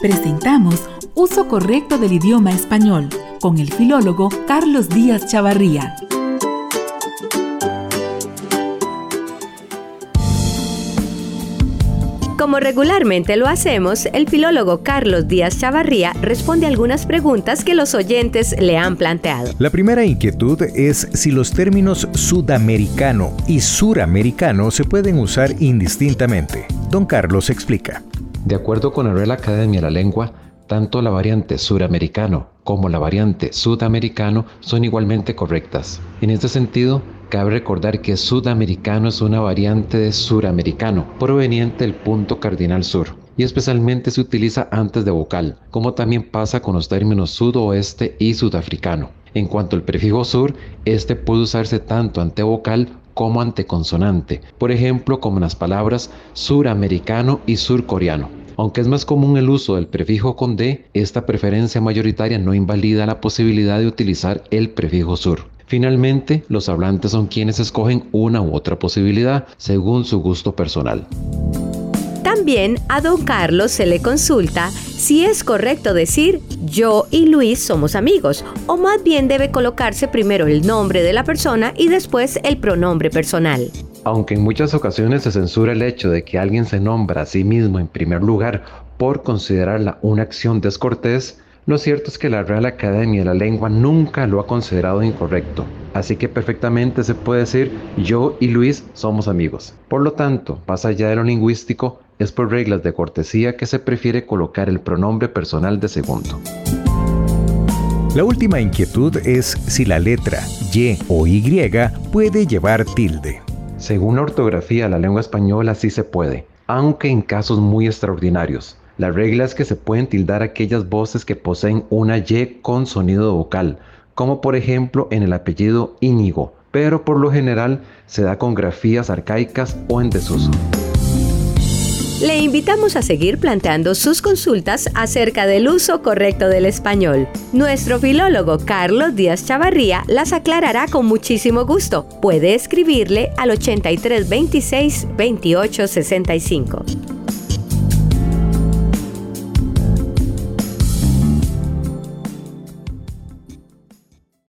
Presentamos Uso Correcto del Idioma Español con el filólogo Carlos Díaz Chavarría. Como regularmente lo hacemos, el filólogo Carlos Díaz Chavarría responde algunas preguntas que los oyentes le han planteado. La primera inquietud es si los términos sudamericano y suramericano se pueden usar indistintamente. Don Carlos explica. De acuerdo con la Real Academia de la Lengua, tanto la variante suramericano como la variante sudamericano son igualmente correctas. En este sentido, cabe recordar que sudamericano es una variante de suramericano, proveniente del punto cardinal sur, y especialmente se utiliza antes de vocal, como también pasa con los términos sudoeste y sudafricano. En cuanto al prefijo sur, este puede usarse tanto ante vocal como ante consonante, por ejemplo como en las palabras suramericano y surcoreano. Aunque es más común el uso del prefijo con D, esta preferencia mayoritaria no invalida la posibilidad de utilizar el prefijo sur. Finalmente, los hablantes son quienes escogen una u otra posibilidad según su gusto personal. También a don Carlos se le consulta si es correcto decir yo y Luis somos amigos o más bien debe colocarse primero el nombre de la persona y después el pronombre personal. Aunque en muchas ocasiones se censura el hecho de que alguien se nombra a sí mismo en primer lugar por considerarla una acción descortés, lo cierto es que la Real Academia de la Lengua nunca lo ha considerado incorrecto, así que perfectamente se puede decir yo y Luis somos amigos. Por lo tanto, más allá de lo lingüístico, es por reglas de cortesía que se prefiere colocar el pronombre personal de segundo. La última inquietud es si la letra Y o Y puede llevar tilde. Según la ortografía de la lengua española sí se puede, aunque en casos muy extraordinarios. La regla es que se pueden tildar aquellas voces que poseen una Y con sonido vocal, como por ejemplo en el apellido Íñigo, pero por lo general se da con grafías arcaicas o en desuso. Le invitamos a seguir planteando sus consultas acerca del uso correcto del español. Nuestro filólogo Carlos Díaz Chavarría las aclarará con muchísimo gusto. Puede escribirle al 8326 2865.